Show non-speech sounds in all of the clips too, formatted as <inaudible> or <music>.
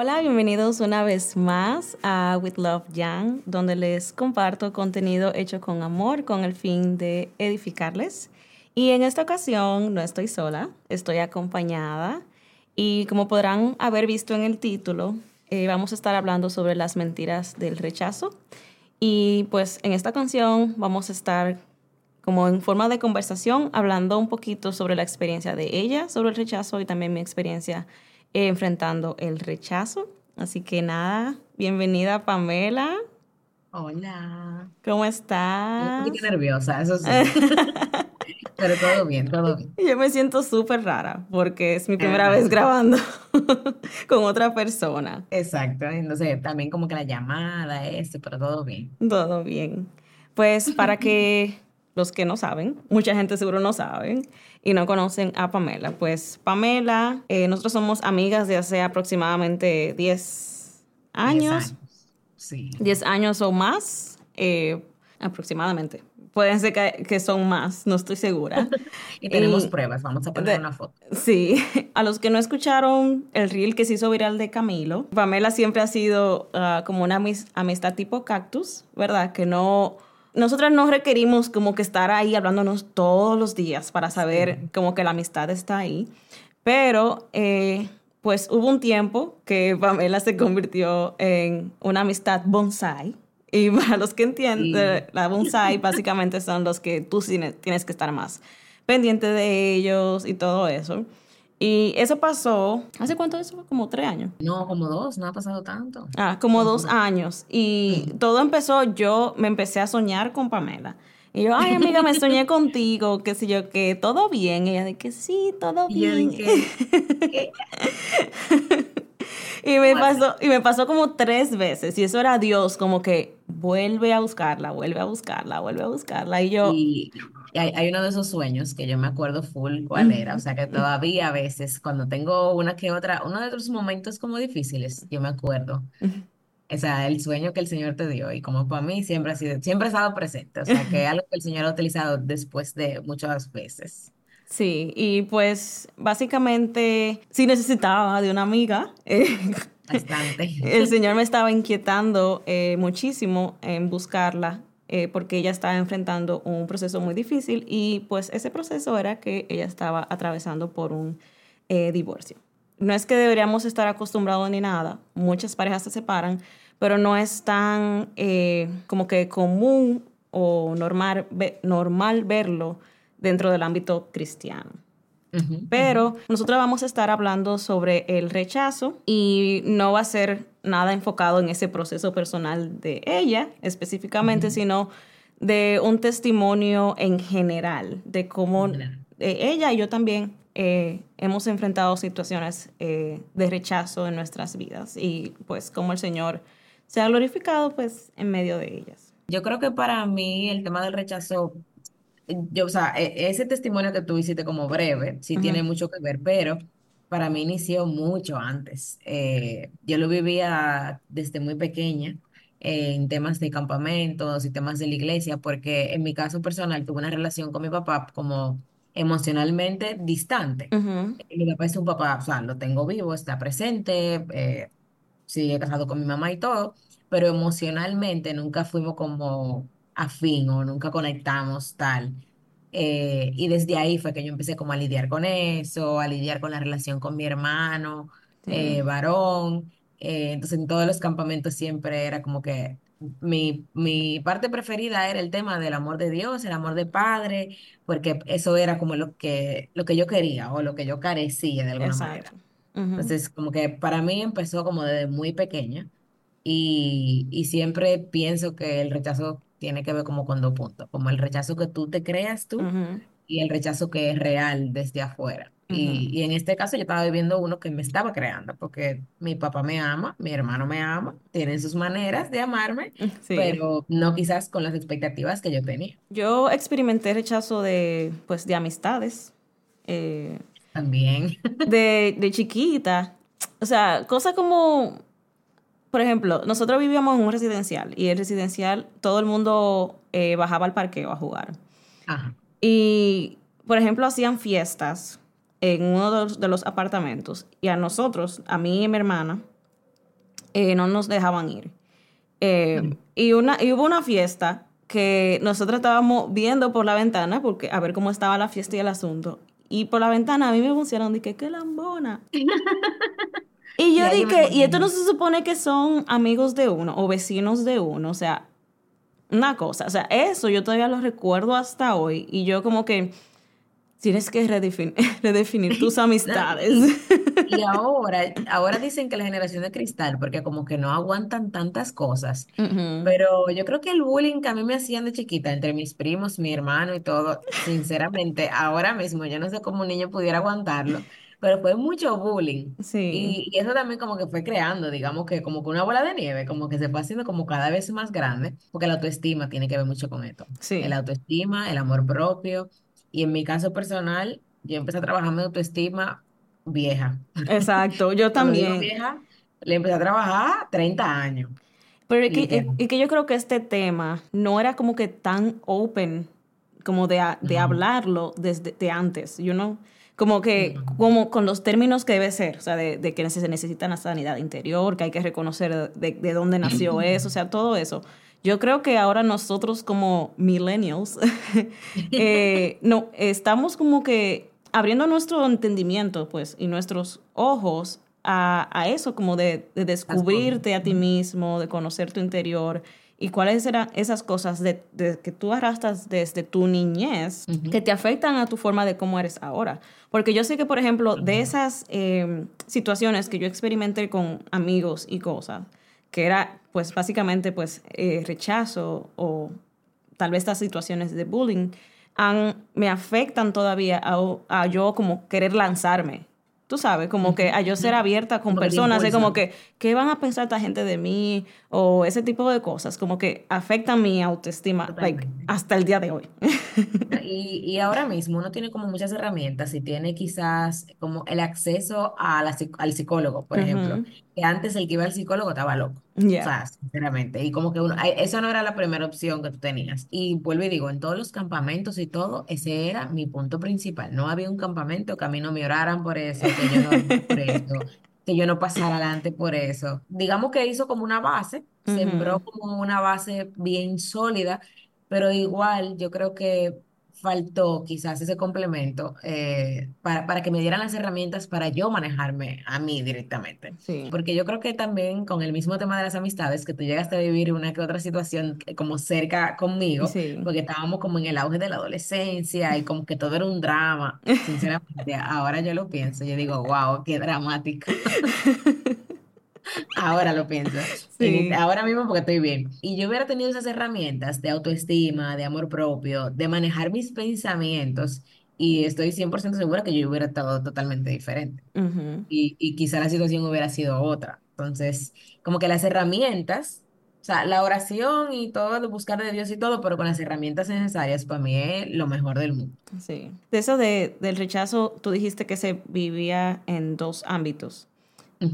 Hola, bienvenidos una vez más a With Love Young, donde les comparto contenido hecho con amor con el fin de edificarles. Y en esta ocasión no estoy sola, estoy acompañada y como podrán haber visto en el título, eh, vamos a estar hablando sobre las mentiras del rechazo. Y pues en esta canción vamos a estar como en forma de conversación hablando un poquito sobre la experiencia de ella sobre el rechazo y también mi experiencia enfrentando el rechazo. Así que nada, bienvenida Pamela. Hola. ¿Cómo estás? Un poquito nerviosa, eso sí. <laughs> Pero todo bien, todo bien. Yo me siento súper rara porque es mi primera vez grabando <laughs> con otra persona. Exacto, entonces también como que la llamada, esto, pero todo bien. Todo bien. Pues para que los que no saben, mucha gente seguro no saben y no conocen a Pamela. Pues Pamela, eh, nosotros somos amigas de hace aproximadamente 10 años. 10 años, sí. 10 años o más, eh, aproximadamente. Pueden ser que, son más, no estoy segura. <laughs> y tenemos pruebas, vamos a poner una foto. Sí, <laughs> a los que no escucharon el reel que se hizo viral de Camilo, Pamela siempre ha sido ah, como una amistad tipo cactus, ¿verdad? Que no nosotras no requerimos como que estar ahí hablándonos todos los días para saber como que la amistad está ahí. Pero eh, pues hubo un tiempo que Pamela se convirtió en una amistad bonsai. Y <laughs> para los que entienden, la bonsai <laughs> básicamente son los que tú tienes que estar más pendiente de ellos y todo eso. Y eso pasó, ¿hace cuánto eso? Como tres años. No, como dos, no ha pasado tanto. Ah, como dos años. Y todo empezó, yo me empecé a soñar con Pamela. Y yo, ay, amiga, me soñé <laughs> contigo, qué sé yo, que todo bien. Y ella de que sí, todo bien. <laughs> Y, me pasó, y me pasó como tres veces. Y eso era Dios, como que vuelve a buscarla, vuelve a buscarla, vuelve a buscarla. Y yo, hay, uno de esos sueños que yo me acuerdo full cuál era, o sea que todavía a veces cuando tengo una que otra, uno de esos momentos como difíciles, yo me acuerdo. O sea, el sueño que el Señor te dio y como para mí siempre ha sido, siempre ha estado presente, o sea, que es <laughs> algo que el Señor ha utilizado después de muchas veces. Sí, y pues básicamente sí necesitaba de una amiga. Eh, Bastante. <laughs> El Señor me estaba inquietando eh, muchísimo en buscarla eh, porque ella estaba enfrentando un proceso muy difícil y pues ese proceso era que ella estaba atravesando por un eh, divorcio. No es que deberíamos estar acostumbrados ni nada, muchas parejas se separan, pero no es tan eh, como que común o normal, normal verlo dentro del ámbito cristiano. Pero nosotros vamos a estar hablando sobre el rechazo y no va a ser nada enfocado en ese proceso personal de ella específicamente, sino de un testimonio en general, de cómo ella y yo también eh, hemos enfrentado situaciones eh, de rechazo en nuestras vidas y pues cómo el Señor se ha glorificado pues en medio de ellas. Yo creo que para mí el tema del rechazo yo, o sea, e, ese testimonio que tú hiciste como breve, sí tiene mucho que ver, pero para mí inició mucho antes. Eh, yo lo vivía desde muy pequeña en temas de campamentos y temas de la iglesia, porque en mi caso personal tuve una relación con mi papá como emocionalmente distante. Mi papá es un papá, o sea, lo tengo vivo, está presente, eh, sigue casado con mi mamá y todo, pero emocionalmente nunca fuimos como afín o nunca conectamos tal. Eh, y desde ahí fue que yo empecé como a lidiar con eso, a lidiar con la relación con mi hermano, eh, varón. Eh, entonces en todos los campamentos siempre era como que mi, mi parte preferida era el tema del amor de Dios, el amor de Padre, porque eso era como lo que, lo que yo quería o lo que yo carecía de alguna manera. Entonces como que para mí empezó como desde muy pequeña y, y siempre pienso que el rechazo tiene que ver como con dos puntos, como el rechazo que tú te creas tú y el rechazo que es real desde afuera. y, y, en este caso yo estaba viviendo uno que me estaba creando, porque mi papá me ama, mi hermano me ama, tienen sus maneras de amarme, <laughs> pero no quizás con las expectativas que yo tenía. Yo experimenté rechazo de, pues, de amistades. Eh, También. De, de chiquita. O sea, cosas como por ejemplo, nosotros vivíamos en un residencial y el residencial todo el mundo eh, bajaba al parqueo a jugar. Y, por ejemplo, hacían fiestas en uno de los, apartamentos y a nosotros, a mí y mi hermana, eh, no nos dejaban ir. Eh, y, una, y hubo una fiesta que nosotros estábamos viendo por la ventana, porque a ver cómo estaba la fiesta y el asunto. Y por la ventana a mí me funcionaron, dije, qué lambona. <laughs> y yo dije, y esto no se supone que son amigos de uno o vecinos de uno, o sea, una cosa, o sea, eso yo todavía lo recuerdo hasta hoy y yo como que tienes que <laughs> redefinir, tus <laughs> amistades. y <laughs> ahora, ahora dicen que la generación de cristal, porque como que no aguantan tantas cosas, pero yo creo que el bullying que a mí me hacían de chiquita entre mis primos, mi hermano y todo, sinceramente, ahora mismo yo no sé cómo un niño pudiera aguantarlo. Pero fue mucho bullying. Sí. Y, y eso también como que fue creando, digamos que como que una bola de nieve, como que se fue haciendo como cada vez más grande, porque la autoestima tiene que ver mucho con esto. Sí. El autoestima, el amor propio, y en mi caso personal, yo empecé a trabajar mi autoestima vieja. Exacto, yo <laughs> también. vieja, le empecé a trabajar 30 años, Pero es que, es- que yo creo que este tema no era como que tan open como de, de Ujú, hablarlo desde de antes, you know? Como que, como con los términos que debe ser, o sea, de, de que se necesita una sanidad interior, que hay que reconocer de, de dónde nació eso, o sea, todo eso. Yo creo que ahora nosotros como millennials, <laughs> eh, no, estamos como que abriendo nuestro entendimiento, pues, y nuestros ojos a, a eso, como de, de descubrirte a ti mismo, de conocer tu interior y cuáles eran esas cosas de, de que tú arrastras desde tu niñez que ujú, te afectan a tu forma de cómo eres ahora. Porque yo sé que, por ejemplo, de esas eh, situaciones que yo experimenté con amigos y cosas, que era pues básicamente pues eh, rechazo o tal vez estas situaciones de bullying, han- me afectan todavía a, a yo como querer lanzarme. Tú sabes, como que a yo ser abierta con Como personas, es como que, ¿qué van a pensar esta gente de mí? O ese tipo de cosas, como que afectan mi autoestima, like, hasta el día de hoy. Y, y ahora mismo uno tiene como muchas herramientas y tiene quizás como el acceso a la psic- al psicólogo, por ejemplo, que antes el que iba al psicólogo estaba loco. O Ya, sea, sinceramente. Y como que uno, ay, esa no era la primera opción que tú tenías. Y vuelvo y digo, en todos los campamentos y todo, ese era mi punto principal. No había un campamento que a mí no me oraran por eso, que yo no por eso, <laughs> que yo no pasara adelante por eso. Digamos que hizo como una base, sembró como una base bien sólida pero igual yo creo que faltó quizás ese complemento eh, para, para que me dieran las herramientas para yo manejarme a mí directamente. Sí, Porque yo creo que también con el mismo tema de las amistades, que tú llegaste a vivir una que otra situación eh, como cerca conmigo, sí. porque estábamos como en el auge de la adolescencia y como que todo era un drama. Sinceramente, ahora yo lo pienso, yo digo, wow, qué dramático. <laughs> Ahora lo pienso, en este- Sí, ahora mismo porque estoy bien. Y yo hubiera tenido esas herramientas de autoestima, de amor propio, de manejar mis pensamientos, y estoy 100% segura que yo hubiera estado totalmente diferente. Y, y quizá la situación hubiera sido otra. Entonces, como que las herramientas, o sea, la oración y todo, de buscar de Dios y todo, pero con las herramientas necesarias, para mí es lo mejor del mundo. sí. De eso de, del rechazo, tú dijiste que se vivía en dos ámbitos.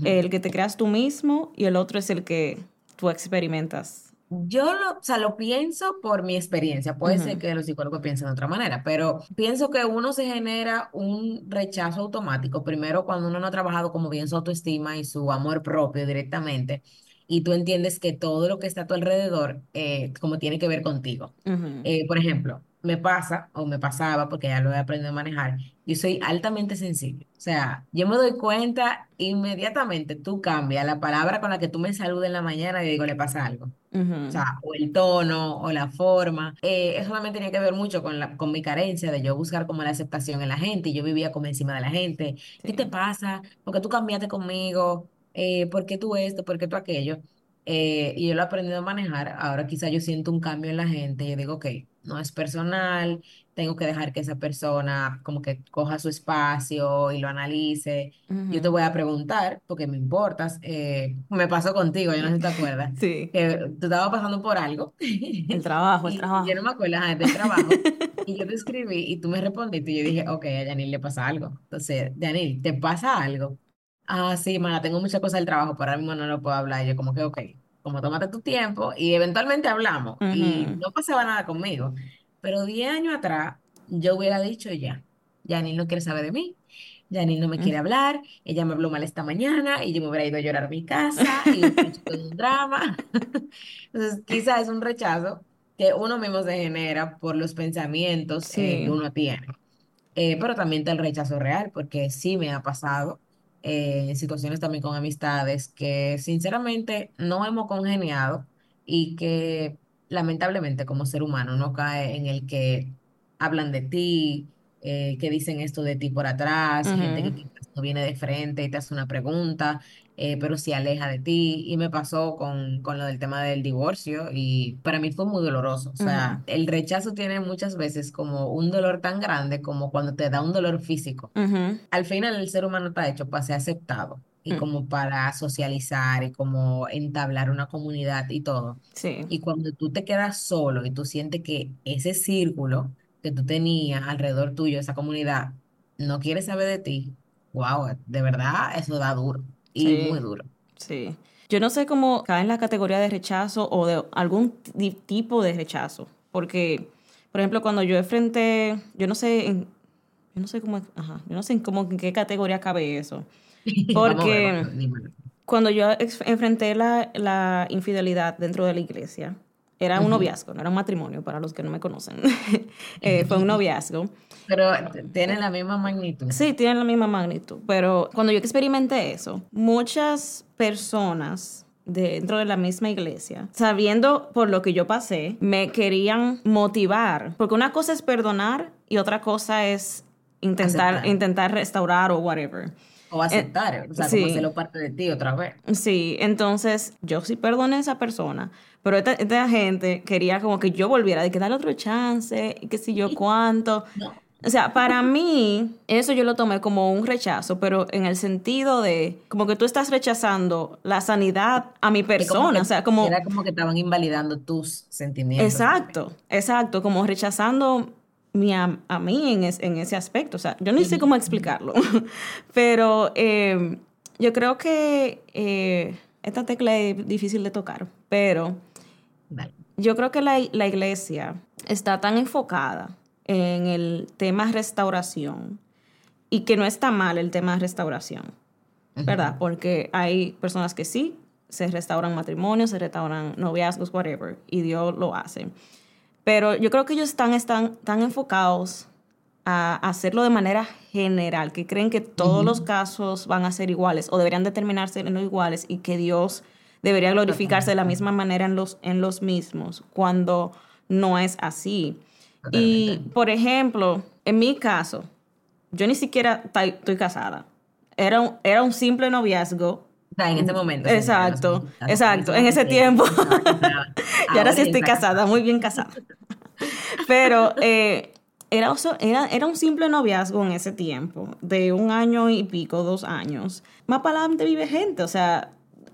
El que te creas tú mismo y el otro es el que tú experimentas. Yo lo, o sea, lo pienso por mi experiencia. Puede ser Ujú, que los psicólogos piensen de otra manera, pero pienso que uno se genera un rechazo automático. Primero, cuando uno no ha trabajado como bien su autoestima y su amor propio directamente, y tú entiendes que todo lo que está a tu alrededor, eh, como tiene que ver contigo. Eh, por ejemplo, me pasa o me pasaba, porque ya lo he aprendido a manejar, yo soy altamente sensible. O sea, yo me doy cuenta inmediatamente, tú cambias la palabra con la que tú me saludas en la mañana y digo, le pasa algo. O sea, o el tono, o la forma. Eh, eso también tenía que ver mucho con la, con mi carencia de yo buscar como la aceptación en la gente. Y yo vivía como encima de la gente. ¿Qué te pasa? ¿Por qué tú cambiaste conmigo? Eh, ¿por qué tú esto? ¿Por qué tú aquello? Eh, y yo lo he aprendido a manejar. Ahora quizá yo siento un cambio en la gente. Yo digo, ok, no es personal. Tengo que dejar que esa persona como que coja su espacio y lo analice. Yo te voy a preguntar, porque me importas. eh, me pasó contigo, yo no sé si te acuerdas <laughs> Sí. que tú estabas pasando por algo <laughs> El trabajo, el y yo no trabajo. me acuerdo ajá, del trabajo <laughs> y yo te escribí y tú me respondiste y yo dije, ok, a Yanil le pasa algo. Entonces, Yanil, ¿te pasa algo? Ah, sí, mana, tengo muchas cosas del trabajo, pero ahora mismo no lo puedo hablar. Y yo como que, ok, como tómate tu tiempo y eventualmente hablamos y no pasaba nada conmigo. Pero 10 años atrás yo hubiera dicho ya, Yanil no quiere saber de mí Janine no me quiere hablar, ella me habló mal esta mañana y yo me hubiera ido a llorar a mi casa y hubiera hecho todo un drama. <laughs> Entonces, quizás es un rechazo que uno mismo se genera por los pensamientos eh, que Sí. uno tiene. Eh, pero también está el rechazo real, porque sí me ha pasado eh, situaciones también con amistades que sinceramente no hemos congeniado y que lamentablemente como ser humano no cae en el que hablan de ti, eh, que dicen esto de ti por atrás, gente que no viene de frente y te hace una pregunta, eh, pero se aleja de ti. Y me pasó con, con lo del tema del divorcio y para mí fue muy doloroso. O sea, el rechazo tiene muchas veces como un dolor tan grande como cuando te da un dolor físico. Al final el ser humano está hecho para ser aceptado y ujú. como para socializar y como entablar una comunidad y todo. Sí, Y cuando tú te quedas solo y tú sientes que ese círculo que tú tenías alrededor tuyo, esa comunidad, no quiere saber de ti, wow, de verdad eso da duro y muy sí, duro. sí. Yo no sé cómo cae en la categoría de rechazo o de algún ti- tipo de rechazo. Porque, por ejemplo, cuando yo enfrenté, yo no sé, en- yo no sé cómo, ajá, yo no sé en cómo, en qué categoría cabe eso. <laughs> Porque cuando yo enfrenté la, la infidelidad dentro de la iglesia, era un Ujú. noviazgo, no era un matrimonio, para los que no me conocen. <laughs> Eh, fue un noviazgo. Pero tiene la misma magnitud. Sí, tienen la misma magnitud, pero cuando yo experimenté eso, muchas personas dentro de la misma iglesia, sabiendo por lo que yo pasé, me querían motivar, porque una cosa es perdonar y otra cosa es intentar, Aceptar. intentar restaurar o whatever. O aceptar, o sea, como sí. hacerlo parte de ti otra vez. Sí, entonces yo sí perdoné a esa persona, pero esta, esta gente quería como que yo volviera, de que darle otro chance, y que si yo cuánto. No. O sea, para mí, eso yo lo tomé como un rechazo, pero en el sentido de como que tú estás rechazando la sanidad a mi persona. que O sea, como. era como que estaban invalidando tus sentimientos. Exacto, exacto, como rechazando mi, a, a mí en, es- en ese aspecto. O sea, yo ni sé cómo explicarlo, <laughs> pero eh, yo creo que eh, esta tecla es difícil de tocar, pero Dale. yo creo que la, la iglesia está tan enfocada en el tema restauración y que no está mal el tema restauración, ¿verdad? Porque hay personas que sí, se restauran matrimonios, se restauran noviazgos, whatever, y Dios lo hace. Pero yo creo que ellos están, están tan enfocados a hacerlo de manera general, que creen que todos los casos van a ser iguales o deberían determinarse en los iguales y que Dios debería glorificarse de la misma manera en los, en los mismos, cuando no es así. Y, por ejemplo, en mi caso, yo ni siquiera estoy casada. Era un, era un simple noviazgo. En ese momento. Exacto, exacto, en ese tiempo. <laughs> y ahora sí estoy casada, muy bien casada. Pero eh, era, oso- era, era un simple noviazgo en ese tiempo, de un año y pico, dos años. Más para adelante vive gente, o sea,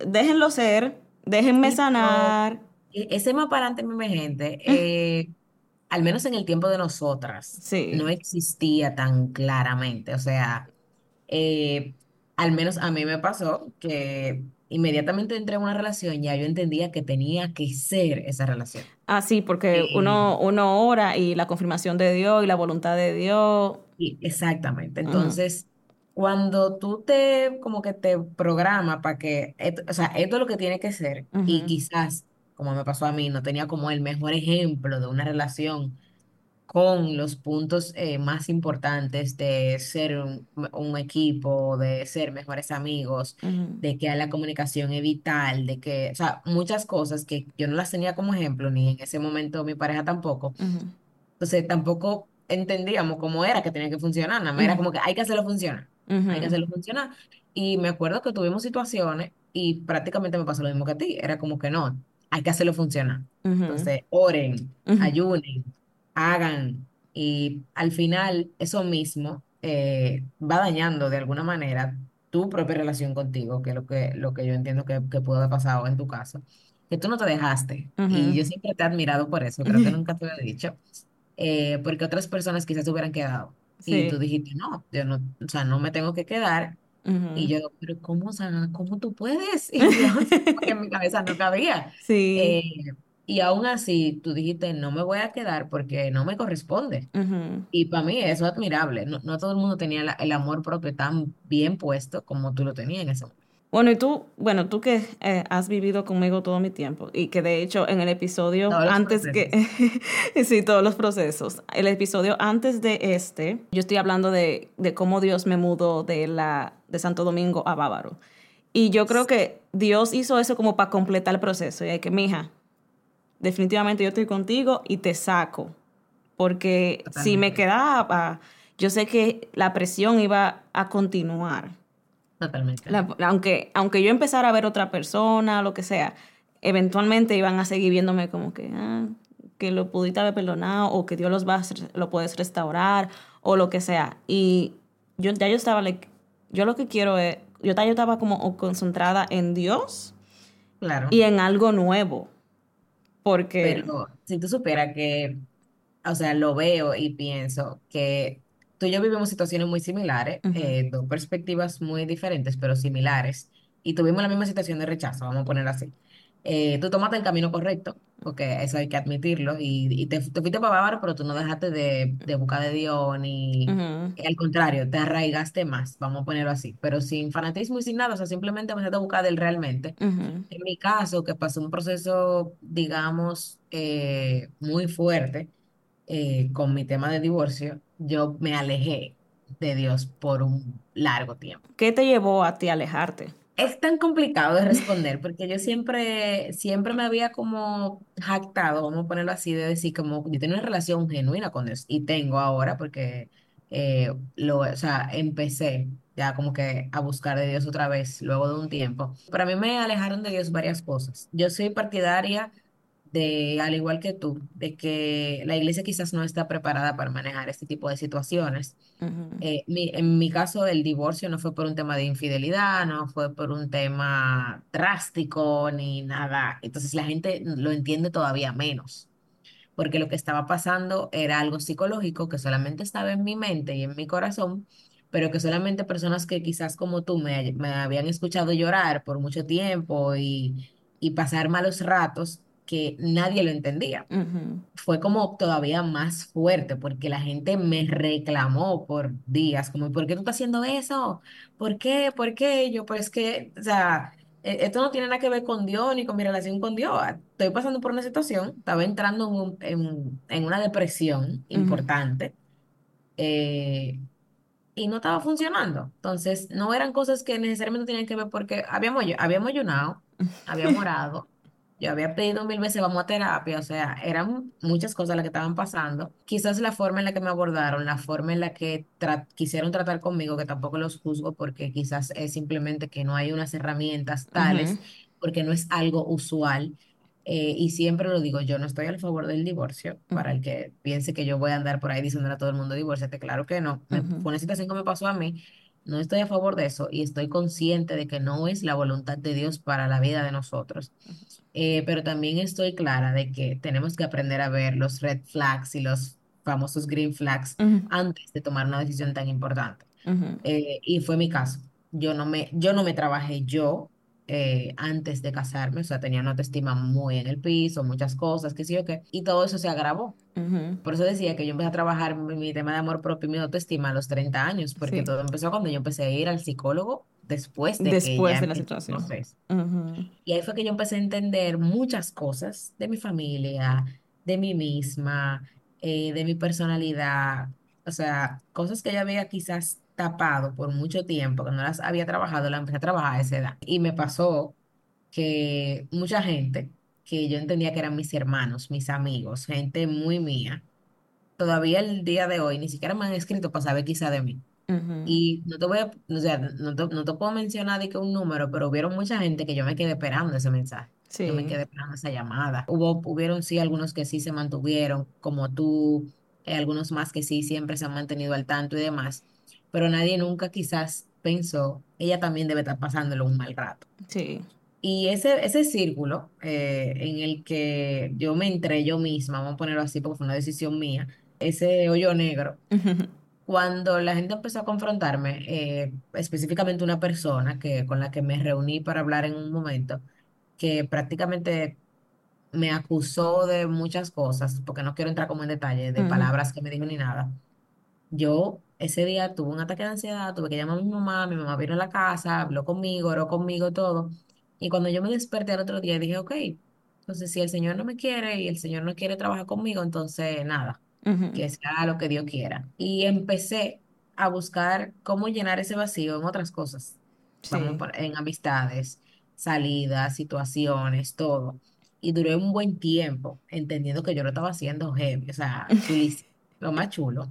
déjenlo ser, déjenme Sí, sanar. e- ese más para adelante, mi gente, <laughs> eh, al menos en el tiempo de nosotras, Sí. no existía tan claramente. O sea, eh, al menos a mí me pasó que inmediatamente entré en una relación, ya yo entendía que tenía que ser esa relación. Ah, sí, porque uno, uno ora y la confirmación de Dios y la voluntad de Dios. Sí, exactamente. Entonces, cuando tú te, como que te programas para que, esto- o sea, esto es lo que tiene que ser, y ujú, quizás, como me pasó a mí, no tenía como el mejor ejemplo de una relación con los puntos eh, más importantes de ser un, un equipo, de ser mejores amigos, de que la comunicación es vital, de que, o sea, muchas cosas que yo no las tenía como ejemplo, ni en ese momento mi pareja tampoco. Entonces tampoco entendíamos cómo era que tenía que funcionar, nada más era como que hay que hacerlo funcionar, hay que hacerlo funcionar. Y me acuerdo que tuvimos situaciones y prácticamente me pasó lo mismo que a ti, era como que no, hay que hacerlo funcionar. ujú, Entonces, oren, ayunen, hagan y al final eso mismo eh, va dañando de alguna manera tu propia relación contigo, que es lo que, lo que yo entiendo que, que pudo haber pasado en tu caso, que tú no te dejaste. Y yo siempre te he admirado por eso, creo que nunca te lo he dicho eh, porque otras personas quizás se hubieran quedado. Y tú dijiste, no, yo no, o sea, no me tengo que quedar. Y yo, pero ¿cómo, o sea, cómo tú puedes? <laughs> Y yo, <laughs> porque en mi cabeza no cabía. <laughs> Sí. Eh, y aún así tú dijiste, no me voy a quedar porque no me corresponde. Y para mí eso es admirable. No, no todo el mundo tenía la- el amor propio tan bien puesto como tú lo tenías en ese momento. Bueno, y tú, bueno, tú que eh, has vivido conmigo todo mi tiempo y que de hecho en el episodio Todos antes que, <laughs> sí, todos los procesos, el episodio antes de este, yo estoy hablando de, de cómo Dios me mudó de, la, de Santo Domingo a Bávaro. Y yo creo que Dios hizo eso como para completar el proceso. Y hay que, mija, definitivamente yo estoy contigo y te saco. Porque si me quedaba, yo sé que la presión iba a continuar. Totalmente. La- aunque, aunque yo empezara a ver otra persona, lo que sea, eventualmente iban a seguir viéndome como que, ah, que lo pudiste haber perdonado o que Dios los va a, lo puedes restaurar o lo que sea. Y yo ya yo estaba, like, yo lo que quiero es, yo, ta- yo estaba como concentrada en Dios Claro. y en algo nuevo. Porque... Pero si tú supieras que, o sea, lo veo y pienso que tú y yo vivimos situaciones muy similares, eh, dos perspectivas muy diferentes, pero similares, y tuvimos la misma situación de rechazo, vamos a poner así. Eh, tú tomaste el camino correcto, porque eso hay que admitirlo, y, y te, te fuiste para Bávaro, pero tú no dejaste de, de buscar de Dios, ni al contrario, te arraigaste más, vamos a ponerlo así, pero sin fanatismo y sin nada, o sea, simplemente empezaste a buscar de él realmente. En mi caso, que pasó un proceso, digamos, eh, muy fuerte eh, con mi tema de divorcio, yo me alejé de Dios por un largo tiempo. ¿Qué te llevó a ti a alejarte? Es tan complicado de responder porque yo siempre, siempre me había como jactado, vamos a ponerlo así, de decir como yo tengo una relación genuina con Dios y tengo ahora porque eh, lo, o sea, empecé ya como que a buscar de Dios otra vez luego de un tiempo. Para mí me alejaron de Dios varias cosas. Yo soy partidaria de, al igual que tú, de que la iglesia quizás no está preparada para manejar este tipo de situaciones. Eh, mi- en mi caso, el divorcio no fue por un tema de infidelidad, no fue por un tema drástico ni nada. Entonces la gente lo entiende todavía menos, porque lo que estaba pasando era algo psicológico que solamente estaba en mi mente y en mi corazón, pero que solamente personas que quizás como tú me, me habían escuchado llorar por mucho tiempo y, y pasar malos ratos, que nadie lo entendía fue como todavía más fuerte porque la gente me reclamó por días, como, ¿por qué tú estás haciendo eso? ¿Por qué? ¿Por qué? Yo, pues que, o sea, e- esto no tiene nada que ver con Dios ni con mi relación con Dios. Estoy pasando por una situación, estaba entrando en, un- en, en una depresión importante eh, y no estaba funcionando. Entonces, no eran cosas que necesariamente tenían que ver porque habíamos, habíamos ayunado, habíamos <laughs> orado. Yo había pedido mil veces, vamos a terapia, o sea, eran muchas cosas las que estaban pasando. Quizás la forma en la que me abordaron, la forma en la que tra- quisieron tratar conmigo, que tampoco los juzgo porque quizás es simplemente que no hay unas herramientas tales, porque no es algo usual. Eh, y siempre lo digo, yo no estoy a favor del divorcio, para el que piense que yo voy a andar por ahí diciéndole a todo el mundo, divórciate, claro que no. Me, fue una situación que me pasó a mí, no estoy a favor de eso y estoy consciente de que no es la voluntad de Dios para la vida de nosotros. Eh, pero también estoy clara de que tenemos que aprender a ver los red flags y los famosos green flags ujú, antes de tomar una decisión tan importante. ujú. Eh, y fue mi caso. Yo no me, yo no me trabajé yo eh, antes de casarme, o sea, tenía una autoestima muy en el piso, muchas cosas, qué sé yo qué, y todo eso se agravó. Ujú, Por eso decía que yo empecé a trabajar mi, mi tema de amor propio y mi autoestima a los 30 años, porque Sí, todo empezó cuando yo empecé a ir al psicólogo después de que después de la situación. proceso. Ujú, Y ahí fue que yo empecé a entender muchas cosas de mi familia, de mí misma, eh, de mi personalidad, o sea, cosas que yo había quizás tapado por mucho tiempo, que no las había trabajado, las empecé a trabajar a esa edad. Y me pasó que mucha gente que yo entendía que eran mis hermanos, mis amigos, gente muy mía, todavía el día de hoy ni siquiera me han escrito para saber quizá de mí. Ujú. Y no te voy a, o sea, no te, no te puedo mencionar de que un número, pero hubieron mucha gente que yo me quedé esperando ese mensaje. Yo me Sí. quedé esperando esa llamada. Hubo, hubieron sí algunos que sí se mantuvieron, como tú, eh, algunos más que sí siempre se han mantenido al tanto y demás, pero nadie nunca quizás pensó, ella también debe estar pasándolo un mal rato. Sí. Y ese, ese círculo eh, en el que yo me entré yo misma, vamos a ponerlo así porque fue una decisión mía, ese hoyo negro <laughs> cuando la gente empezó a confrontarme, eh, específicamente una persona que, con la que me reuní para hablar en un momento, que prácticamente me acusó de muchas cosas, porque no quiero entrar como en detalle de Ujú, palabras que me dijo ni nada. Yo ese día tuve un ataque de ansiedad, tuve que llamar a mi mamá, mi mamá vino a la casa, habló conmigo, oró conmigo, todo. Y cuando yo me desperté al otro día, dije, ok, entonces si el Señor no me quiere y el Señor no quiere trabajar conmigo, entonces nada, ujú. que sea lo que Dios quiera. Y empecé a buscar cómo llenar ese vacío en otras cosas. Vamos, Sí. por- en amistades, salidas, situaciones, todo. Y duré un buen tiempo entendiendo que yo lo estaba haciendo heavy, o sea, <laughs> lo más chulo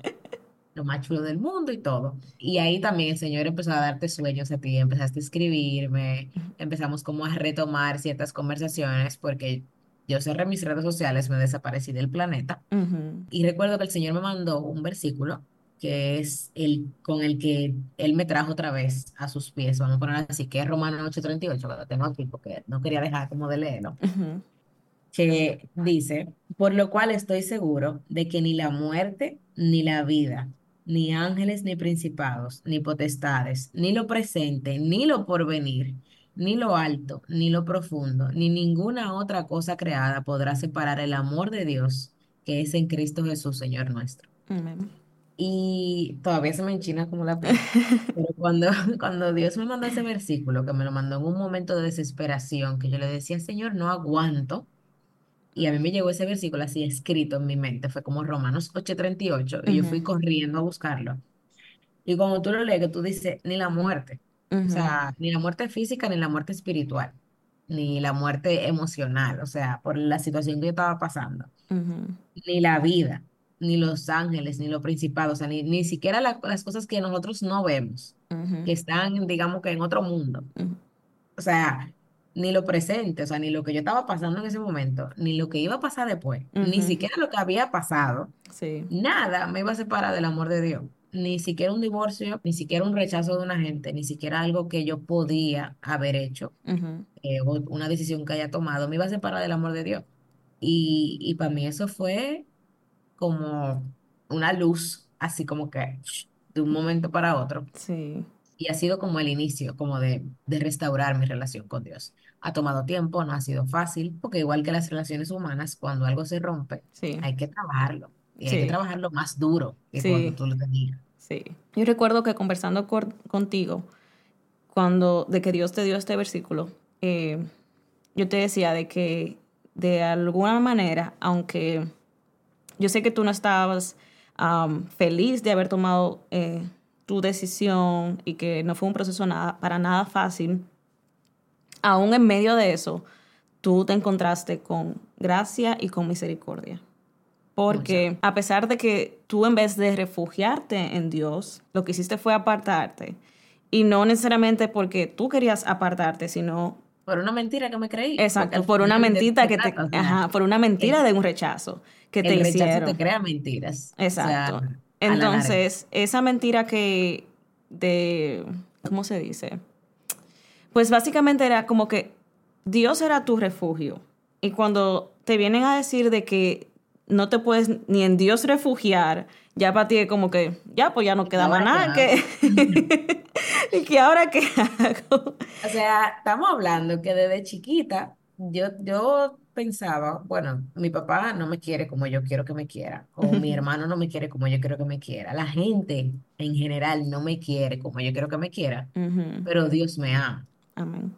lo más chulo del mundo y todo. Y ahí también el Señor empezó a darte sueños a ti, empezaste a escribirme, empezamos como a retomar ciertas conversaciones porque yo cerré mis redes sociales, me desaparecí del planeta. Y recuerdo que el Señor me mandó un versículo que es el con el que Él me trajo otra vez a sus pies, vamos a poner así, que es y ocho que lo tengo aquí porque no quería dejar como de leerlo. Ujú, que dice, por lo cual estoy seguro de que ni la muerte, ni la vida, ni ángeles, ni principados, ni potestades, ni lo presente, ni lo porvenir, ni lo alto, ni lo profundo, ni ninguna otra cosa creada podrá separar el amor de Dios que es en Cristo Jesús, Señor nuestro. Amén. Y todavía se me enchina como la piel. Pero cuando, <laughs> cuando Dios me mandó ese versículo, que me lo mandó en un momento de desesperación, que yo le decía, Señor, no aguanto. Y a mí me llegó ese versículo así escrito en mi mente, fue como Romanos ocho treinta y ocho y yo fui corriendo a buscarlo. Y cuando tú lo lees, que tú dices, ni la muerte, o sea, ni la muerte física, ni la muerte espiritual, ni la muerte emocional, o sea, por la situación que yo estaba pasando, ujú, ni la vida, ni los ángeles, ni los principados, o sea, ni, ni siquiera la- las cosas que nosotros no vemos, ujú, que están, digamos que en otro mundo. ujú, O sea, ni lo presente, o sea, ni lo que yo estaba pasando en ese momento, ni lo que iba a pasar después, ni ujú. siquiera lo que había pasado, Sí. nada me iba a separar del amor de Dios. Ni siquiera un divorcio, ni siquiera un rechazo de una gente, ni siquiera algo que yo podía haber hecho, eh, o una decisión que haya tomado, me iba a separar del amor de Dios. Y, y para mí eso fue como una luz, así como que de un momento para otro. Sí. Y ha sido como el inicio, como de, de restaurar mi relación con Dios. Ha tomado tiempo, no ha sido fácil, porque igual que las relaciones humanas, cuando algo se rompe, Sí. hay que trabajarlo. Y hay que Sí. trabajarlo más duro que cuando Sí. tú lo tenías. Sí. Yo recuerdo que conversando cor- contigo, cuando de que Dios te dio este versículo, eh, yo te decía de que de alguna manera, aunque yo sé que tú no estabas am, feliz de haber tomado eh, tu decisión y que no fue un proceso nada, para nada fácil, aún en medio de eso, tú te encontraste con gracia y con misericordia. Porque a pesar de que tú en vez de refugiarte en Dios, lo que hiciste fue apartarte. Y no necesariamente porque tú querías apartarte, sino Por una mentira que me creí. Exacto, por una mentira que te, ajá, por una mentira de un rechazo que te el rechazo te hicieron. crea mentiras. O sea, Exacto. Entonces, esa mentira que de, ¿cómo se dice? Pues básicamente era como que Dios era tu refugio. Y cuando te vienen a decir de que no te puedes ni en Dios refugiar, ya para ti es como que, ya, pues ya no ¿Y queda más ahora qué nada que... <laughs> ¿Y que ahora qué hago? O sea, estamos hablando que desde chiquita yo, yo pensaba, bueno, mi papá no me quiere como yo quiero que me quiera, o mi <laughs> hermano no me quiere como yo quiero que me quiera, la gente en general no me quiere como yo quiero que me quiera, pero Dios me ama. Amén.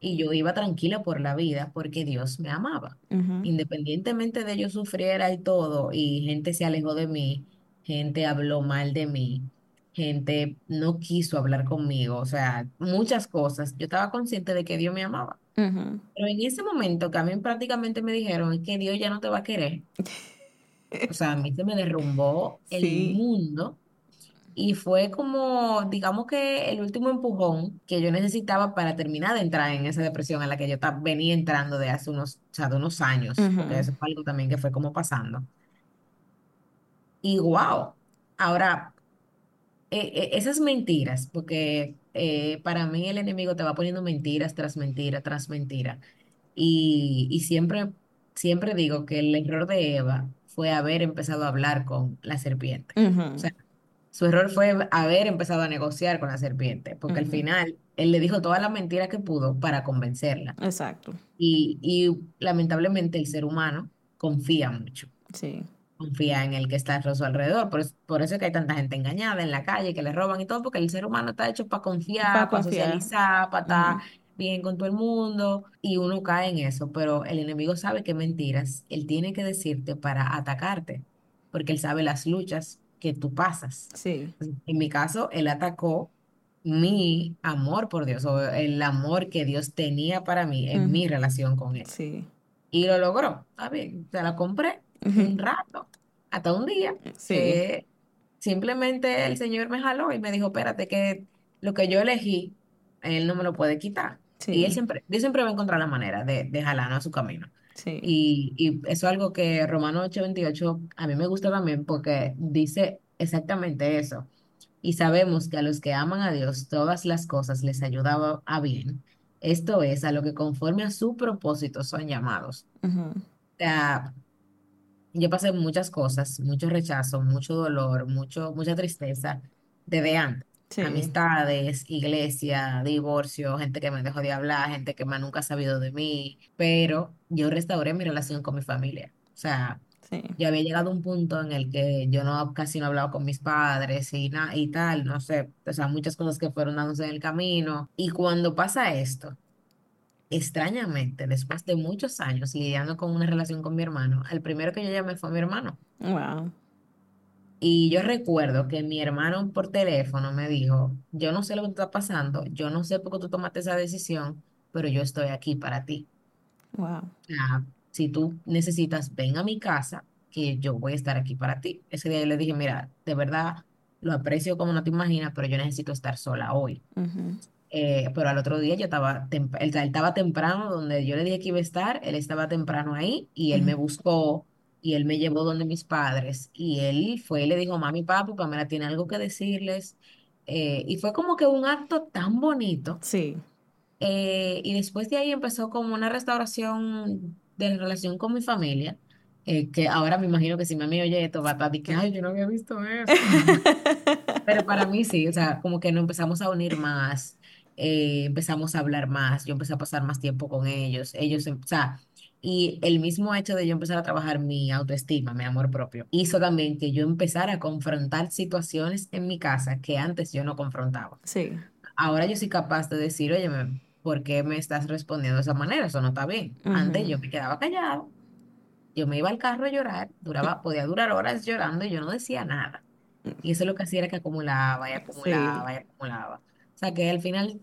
Y yo iba tranquila por la vida porque Dios me amaba. Independientemente de yo sufriera y todo, y gente se alejó de mí, gente habló mal de mí, gente no quiso hablar conmigo, o sea, muchas cosas. Yo estaba consciente de que Dios me amaba. Pero en ese momento que a mí prácticamente me dijeron "Es que Dios ya no te va a querer, o sea, a mí se me derrumbó el Sí. mundo y fue como, digamos que el último empujón que yo necesitaba para terminar de entrar en esa depresión en la que yo venía entrando de hace unos, o sea, de unos años, porque Ujú, eso fue algo también que fue como pasando. Y wow, ahora, eh, eh, esas mentiras, porque eh, para mí el enemigo te va poniendo mentiras tras mentira tras mentira. Y, y siempre, siempre digo que el error de Eva fue haber empezado a hablar con la serpiente. O sea, Su error fue haber empezado a negociar con la serpiente, porque al final él le dijo todas las mentiras que pudo para convencerla. Exacto. Y, y lamentablemente el ser humano confía mucho, Sí. confía en el que está a su alrededor. Por, por eso es que hay tanta gente engañada en la calle, que le roban y todo, porque el ser humano está hecho para confiar, para confiar. socializar, para estar bien con todo el mundo, y uno cae en eso. Pero el enemigo sabe que mentiras, él tiene que decirte para atacarte, porque él sabe las luchas que tú pasas. Sí. En mi caso, él atacó mi amor por Dios, o el amor que Dios tenía para mí en mi relación con él. Sí. Y lo logró, está bien, se la compré un rato, hasta un día, Sí. que simplemente el Señor me jaló y me dijo, espérate, que lo que yo elegí, él no me lo puede quitar. Y él Sí. siempre, Dios siempre va a encontrar la manera de, de jalarnos a su camino. Sí. Y, y eso es algo que Romano ocho veintiocho a mí me gusta también porque dice exactamente eso. Y sabemos que a los que aman a Dios, todas las cosas les ayudan a bien. Esto es a lo que conforme a su propósito son llamados. Ujú. O sea, yo pasé muchas cosas, mucho rechazo, mucho dolor, mucho, mucha tristeza desde antes. Sí. Amistades, iglesia, divorcio, gente que me dejó de hablar, gente que más nunca ha sabido de mí, pero yo restauré mi relación con mi familia. O sea, Sí. yo había llegado a un punto en el que yo no casi no hablaba con mis padres y, na- y tal, no sé, o sea, muchas cosas que fueron dándose en el camino. Y cuando pasa esto, extrañamente, después de muchos años lidiando con una relación con mi hermano, el primero que yo llamé fue a mi hermano. Wow. Y yo recuerdo que mi hermano por teléfono me dijo, yo no sé lo que está pasando, yo no sé por qué tú tomaste esa decisión, pero yo estoy aquí para ti. Wow. Sea, si tú necesitas, ven a mi casa, que yo voy a estar aquí para ti. Ese día yo le dije, mira, de verdad, lo aprecio como no te imaginas, pero yo necesito estar sola hoy. Eh, pero al otro día yo estaba, él, él estaba temprano donde yo le dije que iba a estar, él estaba temprano ahí y él me buscó y él me llevó donde mis padres y él fue y le dijo, mami, papi, Pamela tiene algo que decirles. Eh, y fue como que un acto tan bonito. Sí. Eh, y después de ahí empezó como una restauración de la relación con mi familia, eh, que ahora me imagino que si mami oye esto va a estar que, ay, yo no había visto eso. <laughs> Pero para mí sí, o sea, como que nos empezamos a unir más, eh, empezamos a hablar más, yo empecé a pasar más tiempo con ellos, ellos, em- o sea, y el mismo hecho de yo empezar a trabajar mi autoestima, mi amor propio, hizo también que yo empezara a confrontar situaciones en mi casa que antes yo no confrontaba. Sí. Ahora yo soy capaz de decir, oye, ¿por qué me estás respondiendo de esa manera? Eso no está bien. Antes Ujú. yo me quedaba callado, yo me iba al carro a llorar, duraba, <laughs> podía durar horas llorando y yo no decía nada. Y eso lo que hacía era que acumulaba y Sí. acumulaba y acumulaba. O sea que al final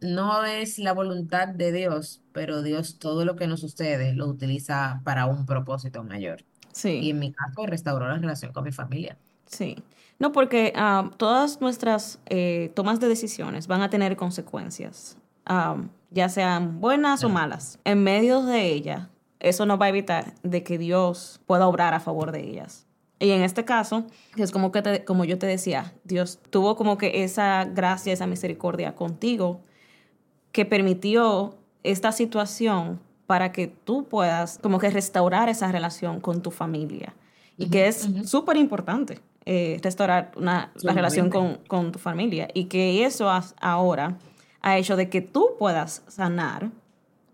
no es la voluntad de Dios, pero Dios todo lo que nos sucede lo utiliza para un propósito mayor. Y Sí. en mi caso restauró la relación con mi familia. Sí. No, porque ah, todas nuestras eh, tomas de decisiones van a tener consecuencias, ah, ya sean buenas o malas. En medio de ellas, eso no va a evitar de que Dios pueda obrar a favor de ellas. Y en este caso, es como, que te- como yo te decía, Dios tuvo como que esa gracia, esa misericordia contigo que permitió esta situación para que tú puedas como que restaurar esa relación con tu familia. Y que es ujú. súper importante eh, restaurar una, la relación con, con tu familia. Y que eso has- ahora ha hecho de que tú puedas sanar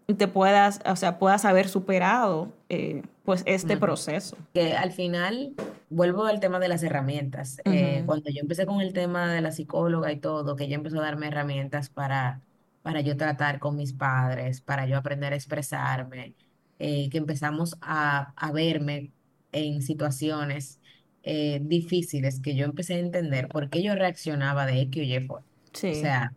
y te puedas, o sea, puedas haber superado eh, pues este proceso. que al final vuelvo al tema de las herramientas. Eh, cuando yo empecé con el tema de la psicóloga y todo, que ella empezó a darme herramientas para, para yo tratar con mis padres, para yo aprender a expresarme, eh, que empezamos a, a verme en situaciones eh, difíciles, que yo empecé a entender por qué yo reaccionaba de X o Y forma. O Sí, sea,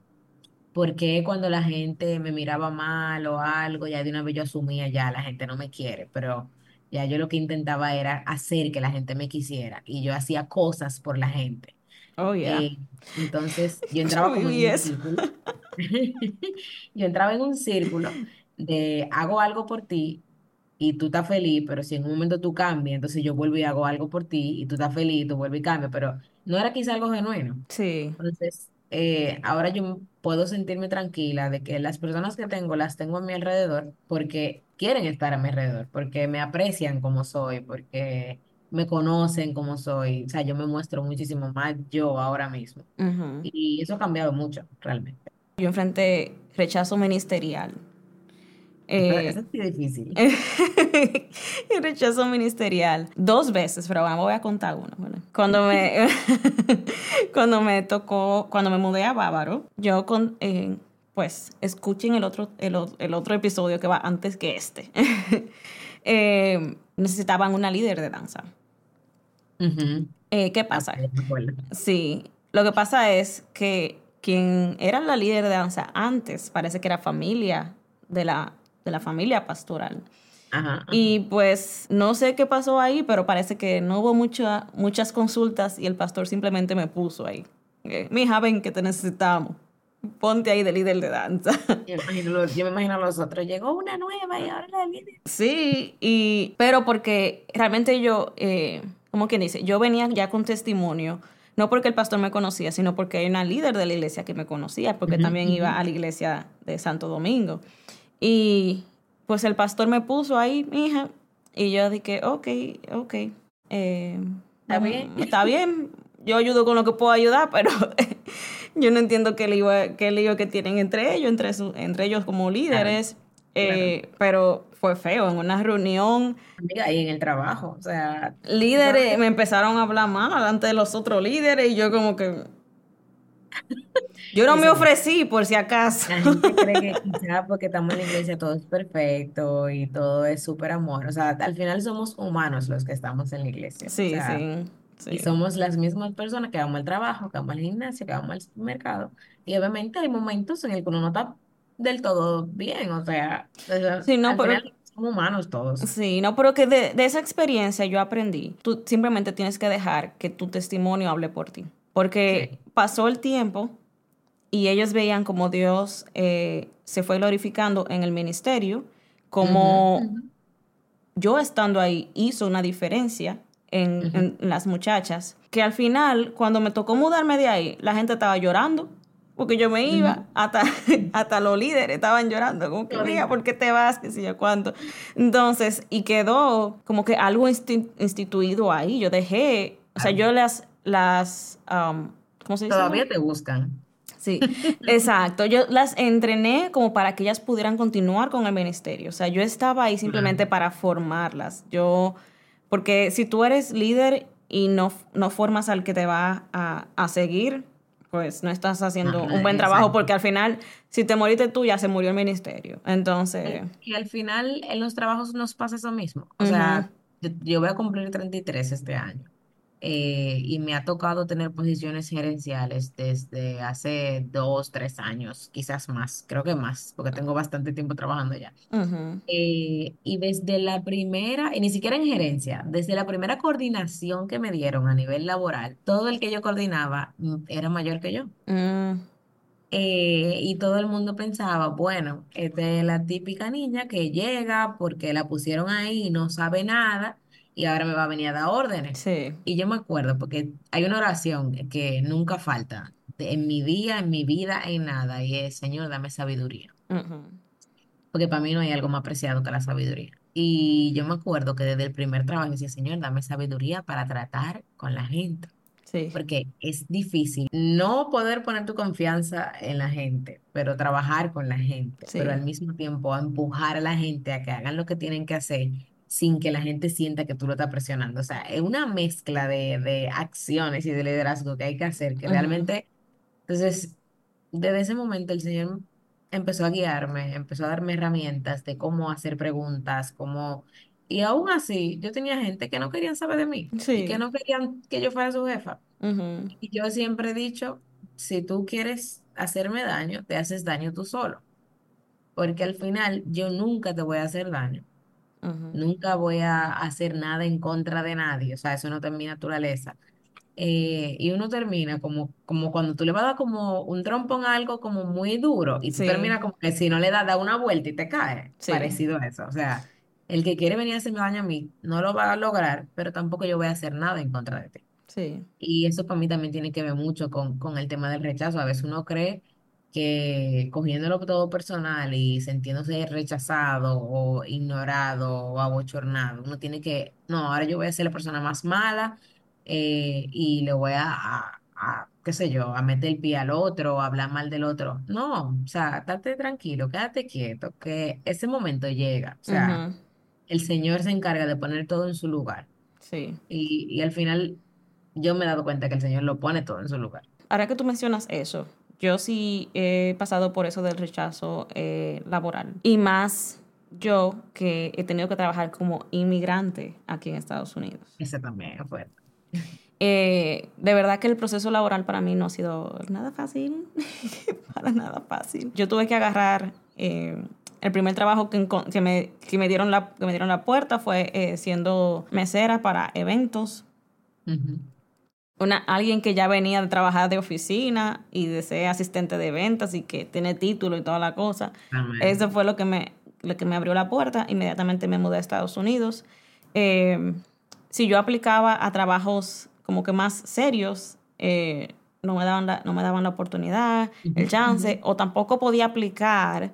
porque cuando la gente me miraba mal o algo, ya de una vez yo asumía ya la gente no me quiere, pero ya yo lo que intentaba era hacer que la gente me quisiera y yo hacía cosas por la gente. oh yeah. Eh, entonces yo <laughs> entraba como en viví un eso. círculo, <laughs> yo entraba en un círculo de hago algo por ti y tú estás feliz, pero si en un momento tú cambias, entonces yo vuelvo y hago algo por ti y tú estás feliz, tú vuelves y cambias, pero no era quizá algo genuino. Sí, Entonces, eh, ahora yo puedo sentirme tranquila de que las personas que tengo las tengo a mi alrededor porque quieren estar a mi alrededor, porque me aprecian como soy, porque me conocen como soy, o sea, yo me muestro muchísimo más yo ahora mismo. Y eso ha cambiado mucho, realmente. Yo enfrenté rechazo ministerial. Eh, eso es difícil. <laughs> y rechazo ministerial dos veces, pero bueno, voy a contar uno. ¿vale? Cuando me <laughs> cuando me tocó, cuando me mudé a Bávaro, yo con eh, pues escuchen el otro, el, el otro episodio que va antes que este. <laughs> Eh, necesitaban una líder de danza. Ujú. Eh, ¿qué Ah, pasa? Sí, lo que pasa es que quien era la líder de danza antes parece que era familia de la, de la familia pastoral. Ajá, ajá. Y pues no sé qué pasó ahí, pero parece que no hubo mucha, muchas consultas y el pastor simplemente me puso ahí. Eh, Mija, ven que te necesitamos. Ponte ahí de líder de danza. <laughs> Yo, imagino los- yo me imagino a los otros, llegó una nueva y ahora la viene. Sí, y, pero porque realmente yo, eh, como quien dice, yo venía ya con testimonio, no porque el pastor me conocía, sino porque hay una líder de la iglesia que me conocía, porque Ujú, también iba a la iglesia de Santo Domingo. Y pues el pastor me puso ahí, mi hija, y yo dije, ok, ok, eh, Está bien. <laughs> Está bien, yo ayudo con lo que puedo ayudar, <laughs> pero yo no entiendo qué lío, qué lío que tienen entre ellos, entre, su- entre ellos como líderes. Eh, pero fue feo, en una reunión, Amiga, y en el trabajo, o sea, líderes me empezaron a hablar mal delante de los otros líderes y yo como que... Yo no me ofrecí por si acaso. la gente cree que <laughs> porque estamos en la iglesia todo es perfecto y todo es súper amor. O sea, al final somos humanos los que estamos en la iglesia. O Sí, sea, sí, Y sí. somos las mismas personas que vamos al trabajo, que vamos al gimnasio, que vamos al supermercado. Y obviamente hay momentos en el que uno no está del todo bien. O sea, sea, Sí, no, al pero- final somos humanos todos. Sí, no, pero que de, de esa experiencia yo aprendí. Tú simplemente tienes que dejar que tu testimonio hable por ti. Porque pasó el tiempo y ellos veían como Dios eh, se fue glorificando en el ministerio, como yo estando ahí hizo una diferencia en las muchachas, que al final, cuando me tocó mudarme de ahí, la gente estaba llorando, porque yo me iba, hasta, <laughs> hasta los líderes estaban llorando, como que, mira, ¿por qué te vas? Que sé yo cuánto. Entonces, y quedó como que algo insti- instituido ahí, yo dejé, o sea, yo las, las, um, ¿cómo se dice? Todavía te buscan. Sí, <laughs> exacto. Yo las entrené como para que ellas pudieran continuar con el ministerio. O sea, yo estaba ahí simplemente para formarlas. Yo, porque si tú eres líder y no, no formas al que te va a, a seguir, pues no estás haciendo Ajá, un buen trabajo exacto. porque al final, si te moriste tú, ya se murió el ministerio. Entonces, Y al final en los trabajos nos pasa eso mismo. O sea, yo, yo voy a cumplir 33 este año. Eh, y me ha tocado tener posiciones gerenciales desde hace dos, tres años, quizás más, creo que más, porque tengo bastante tiempo trabajando ya. Eh, y desde la primera, y ni siquiera en gerencia, desde la primera coordinación que me dieron a nivel laboral, todo el que yo coordinaba mm, era mayor que yo. mm, Eh, y todo el mundo pensaba, bueno, esta es la típica niña que llega porque la pusieron ahí y no sabe nada y ahora me va a venir a dar órdenes. sí, Y yo me acuerdo porque hay una oración que nunca falta en mi día, en mi vida, en nada, y es, Señor, dame sabiduría, porque para mí no hay algo más preciado que la sabiduría. Y yo me acuerdo que desde el primer trabajo decía, Señor, dame sabiduría para tratar con la gente sí, porque es difícil no poder poner tu confianza en la gente, pero trabajar con la gente, Sí. pero al mismo tiempo empujar a la gente a que hagan lo que tienen que hacer sin que la gente sienta que tú lo estás presionando. O sea, es una mezcla de, de acciones y de liderazgo que hay que hacer, que realmente, entonces, desde ese momento el Señor empezó a guiarme, empezó a darme herramientas de cómo hacer preguntas, cómo... Y aún así, yo tenía gente que no querían saber de mí y Sí. que no querían que yo fuera su jefa. Y yo siempre he dicho, si tú quieres hacerme daño, te haces daño tú solo. Porque al final yo nunca te voy a hacer daño. Nunca voy a hacer nada en contra de nadie. O sea, eso no está en mi naturaleza. Eh, y uno termina como, como cuando tú le vas a dar como un trompón a algo como muy duro y tú Sí. terminas como que si no le das, da una vuelta y te cae. Sí. Parecido a eso. O sea, el que quiere venir a hacerme daño a mí no lo va a lograr, pero tampoco yo voy a hacer nada en contra de ti. sí, Y eso para mí también tiene que ver mucho con, con el tema del rechazo. A veces uno cree que cogiéndolo todo personal y sintiéndose rechazado o ignorado o abochornado, uno tiene que, no, ahora yo voy a ser la persona más mala eh, y le voy a, a, a, qué sé yo, a meter el pie al otro, a hablar mal del otro. No, o sea, estate tranquilo, quédate quieto, que ese momento llega. O sea, Ujú, el Señor se encarga de poner todo en su lugar. Sí. Y, y al final yo me he dado cuenta que el Señor lo pone todo en su lugar. Ahora que tú mencionas eso, yo sí he pasado por eso del rechazo eh, laboral. Y más yo que he tenido que trabajar como inmigrante aquí en Estados Unidos. Ese también es fuerte. <laughs> Eh, de verdad que el proceso laboral para mí no ha sido nada fácil, <laughs> para nada fácil. Yo tuve que agarrar, eh, el primer trabajo que, que me, que me dieron la, que me dieron la puerta fue eh, siendo mesera para eventos. Ujú. Una, alguien que ya venía de trabajar de oficina y de ser asistente de ventas y que tiene título y toda la cosa. Amén. Eso fue lo que me, lo que me abrió la puerta. Inmediatamente me mudé a Estados Unidos. Eh, si yo aplicaba a trabajos como que más serios, eh, no, me daban la, no me daban la oportunidad, el chance, o tampoco podía aplicar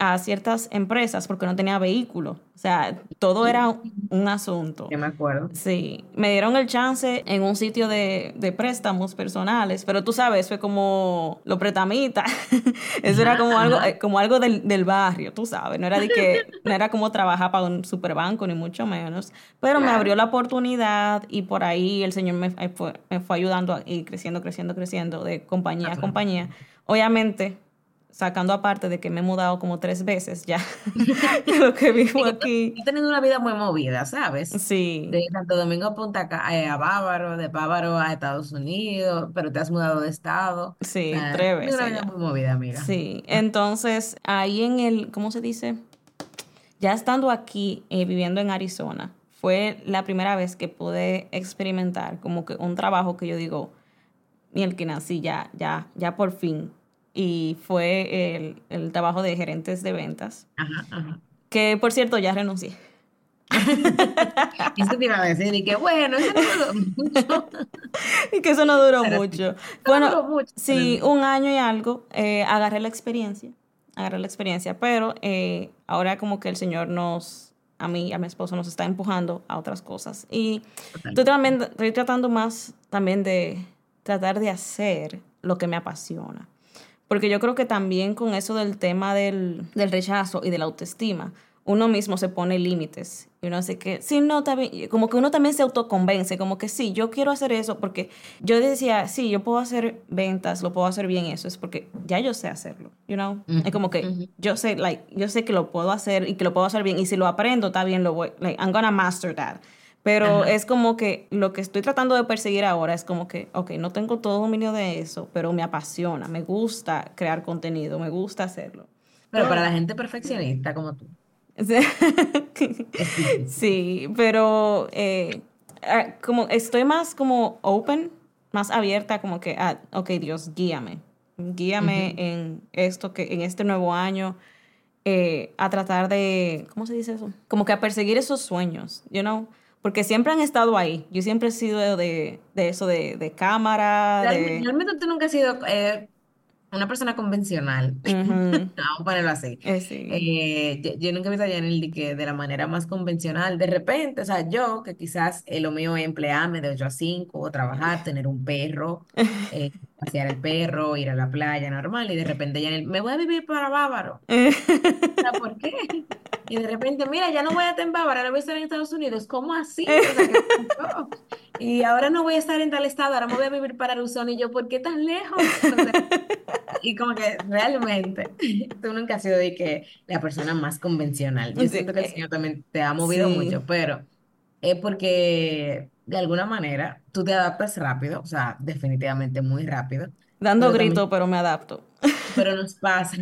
a ciertas empresas porque no tenía vehículo. O sea, todo era un, un asunto. Yo me acuerdo. Sí, me dieron el chance en un sitio de, de préstamos personales, pero tú sabes, fue como lo pretamita. <laughs> Eso era como algo, como algo del, del barrio, tú sabes. No era de que, no era como trabajar para un superbanco, ni mucho menos. Pero me abrió la oportunidad y por ahí el Señor me, fue, me fue ayudando ir creciendo, creciendo, creciendo de compañía a compañía. Obviamente, sacando aparte de que me he mudado como tres veces ya, <laughs> de lo que vivo aquí. He tenido una vida muy movida, ¿sabes? Sí, De Santo Domingo a Punta eh, a Bávaro, de Bávaro a Estados Unidos, pero te has mudado de estado. Sí, tres tenido una veces vida muy movida, amiga. Sí, entonces ahí en el, ¿cómo se dice? Ya estando aquí, eh, viviendo en Arizona, fue la primera vez que pude experimentar como que un trabajo que yo digo, mielquina, sí, ya, ya, ya por fin. Y fue el, el trabajo de gerentes de ventas, Ajá, ajá. que por cierto ya renuncié. Y <laughs> eso te iba a decir, y que bueno, eso no duró mucho. <laughs> Y que eso no duró Pero mucho. no Bueno, duró mucho, sí, un año y algo, eh, agarré la experiencia, agarré la experiencia, pero eh, ahora como que el Señor nos, a mí y a mi esposo nos está empujando a otras cosas. Y estoy, también, estoy tratando más también de tratar de hacer lo que me apasiona. Porque yo creo que también con eso del tema del, del rechazo y de la autoestima, uno mismo se pone límites. Y uno dice que, sí, no, bien. Como que uno también se autoconvence, como que sí, yo quiero hacer eso, porque yo decía, sí, yo puedo hacer ventas, lo puedo hacer bien eso, es porque ya yo sé hacerlo, you know? Ujú, Es como que ujú. yo sé, like, yo sé que lo puedo hacer y que lo puedo hacer bien, y si lo aprendo, está bien, lo voy, like, I'm gonna master that. Pero Ajá. es como que lo que estoy tratando de perseguir ahora es como que, ok, no tengo todo dominio de eso, pero me apasiona, me gusta crear contenido, me gusta hacerlo. Pero para la gente perfeccionista como tú, Sí, <laughs> pero eh, como estoy más como open, más abierta, como que, ah, ok, Dios, guíame, guíame Ujú. en esto, que en este nuevo año, eh, a tratar de, ¿cómo se dice eso? Como que a perseguir esos sueños, you know? Porque siempre han estado ahí. Yo siempre he sido de, de eso, de, de cámara, Realmente, de... realmente tú nunca has sido eh, una persona convencional. Ujú, <laughs> Vamos a ponerlo así. eh, sí. Eh, yo, yo nunca he visto a Yanel de que de la manera más convencional. De repente, o sea, yo que quizás eh, lo mío es emplearme de 8 a 5, o trabajar, tener un perro, eh, <laughs> pasear el perro, ir a la playa normal, y de repente Yanel, me voy a vivir para Bávaro. <laughs> ¿por qué? Y de repente, mira, ya no voy a estar en ahora voy a estar en Estados Unidos. ¿Cómo así? O sea, ¿qué pasó? <laughs> Y ahora no voy a estar en tal estado, ahora me voy a vivir para Arizona. Y yo, ¿por qué tan lejos? O sea, <laughs> y como que realmente <laughs> tú nunca has sido de que la persona más convencional. Yo Sí, siento que el eh, Señor también te ha movido sí. mucho, pero es porque de alguna manera tú te adaptas rápido, o sea, definitivamente muy rápido, Dando pero también, grito, pero me adapto. pero nos <laughs> pasa.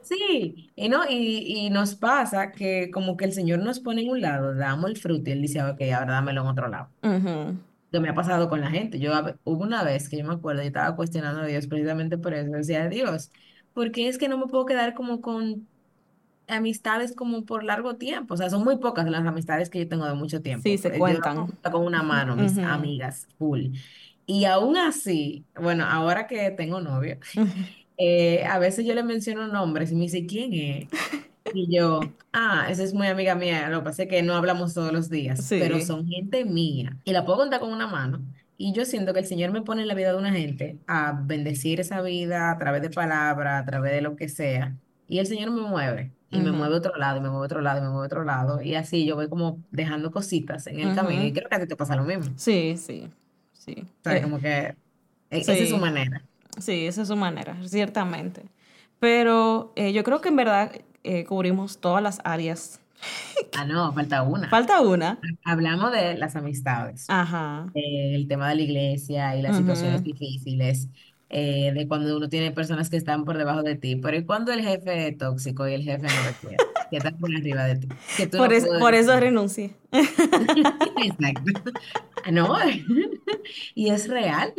Sí, y no, y, y nos pasa que como que el Señor nos pone en un lado, damos el fruto y Él dice, ok, ahora dámelo en otro lado. Ujú. que me ha pasado con la gente. Yo hubo una vez que yo me acuerdo, yo estaba cuestionando a Dios precisamente por eso. Decía, Dios, ¿por qué es que no me puedo quedar como con amistades como por largo tiempo? O sea, son muy pocas las amistades que yo tengo de mucho Sí, tiempo. se Yo las cuentan. contar con una mano, mis Ujú. amigas, full. Y aún así, bueno, ahora que tengo novio, <laughs> <laughs> eh, a veces yo le menciono nombres y me dice, ¿quién es? Y yo, ah, esa es muy amiga mía. Lo que pasa es que no hablamos todos los días, pero Sí. son gente mía. Y la puedo contar con una mano. Y yo siento que el Señor me pone en la vida de una gente a bendecir esa vida a través de palabras, a través de lo que sea. Y el Señor me mueve. Y me mueve a otro lado, y me mueve a otro lado, y me mueve a otro lado. Y así yo voy como dejando cositas en el camino. Y creo que a ti te pasa lo mismo. O Sí, sí, sí. sea, Eh, como que e- esa es su sí, manera. sí, esa es su manera, ciertamente. Pero eh, yo creo que en verdad eh, cubrimos todas las áreas. <laughs> Ah, no, falta una. Falta una. Hablamos de las amistades. Ajá. eh, el tema de la iglesia y las situaciones ujú. difíciles, eh, de cuando uno tiene personas que están por debajo de ti, pero ¿y cuando el jefe es tóxico y el jefe no te quiere? Que está por arriba de ti, que tú Por, no es- por eso renuncié. <laughs> Exacto. Ah, No, <laughs> <laughs> y es real.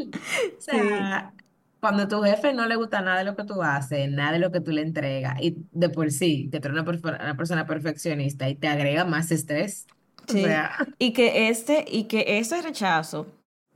O Sí, sea, cuando tu jefe no le gusta nada de lo que tú haces, nada de lo que tú le entregas, y de por sí, tú eres una, una persona perfeccionista y te agrega más estrés, o sí. sea, Y que este, y que ese rechazo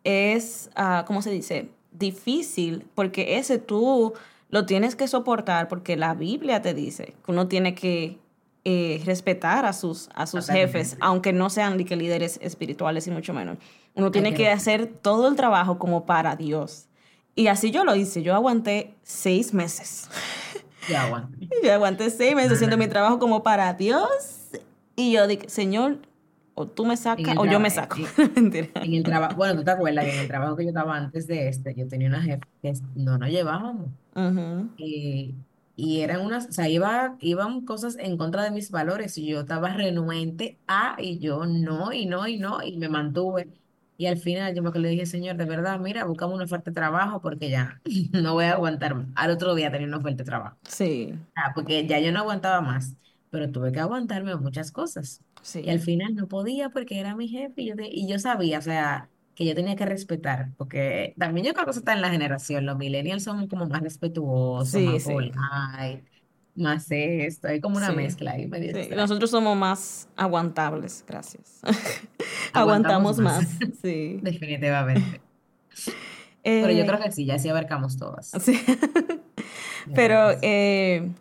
es, ah, ¿cómo se dice? Difícil, porque ese tú lo tienes que soportar porque la Biblia te dice que uno tiene que eh, respetar a sus, a sus jefes, aunque no sean líderes espirituales y mucho menos. Uno tiene que que hacer todo el trabajo como para Dios. Y así yo lo hice. Yo aguanté seis meses. <laughs> Ya aguante. <laughs> Yo aguanté seis meses haciendo mi trabajo como para Dios. Y yo dije, Señor, o tú me En sacas o yo me saco. <laughs> Mentira. En el trabajo, bueno, tú te acuerdas que en el trabajo que yo estaba antes de este, yo tenía una jefa que no nos llevábamos. Eh, y eran unas, o sea, iba, iban cosas en contra de mis valores y yo estaba renuente a y yo no, y no, y no, y me mantuve. Y al final yo me le dije, Señor, de verdad, mira, buscamos una oferta de trabajo porque ya <laughs> no voy a aguantar. más". Al otro día tenía una oferta de trabajo. Sí, Ah, porque ya yo no aguantaba más, pero tuve que aguantarme muchas cosas. Y al sí, final no podía porque era mi jefe y yo, te- y yo sabía, o sea, que yo tenía que respetar, porque también yo creo que eso está en la generación, los millennials son como más respetuosos, sí, más sí, polite, más esto, hay como una sí. mezcla ahí medio sí. Nosotros somos más aguantables, gracias. <laughs> Aguantamos Aguantamos más, más, sí. <laughs> definitivamente. Pero yo creo que sí, ya sí abarcamos todas. sí. Pero, que eh,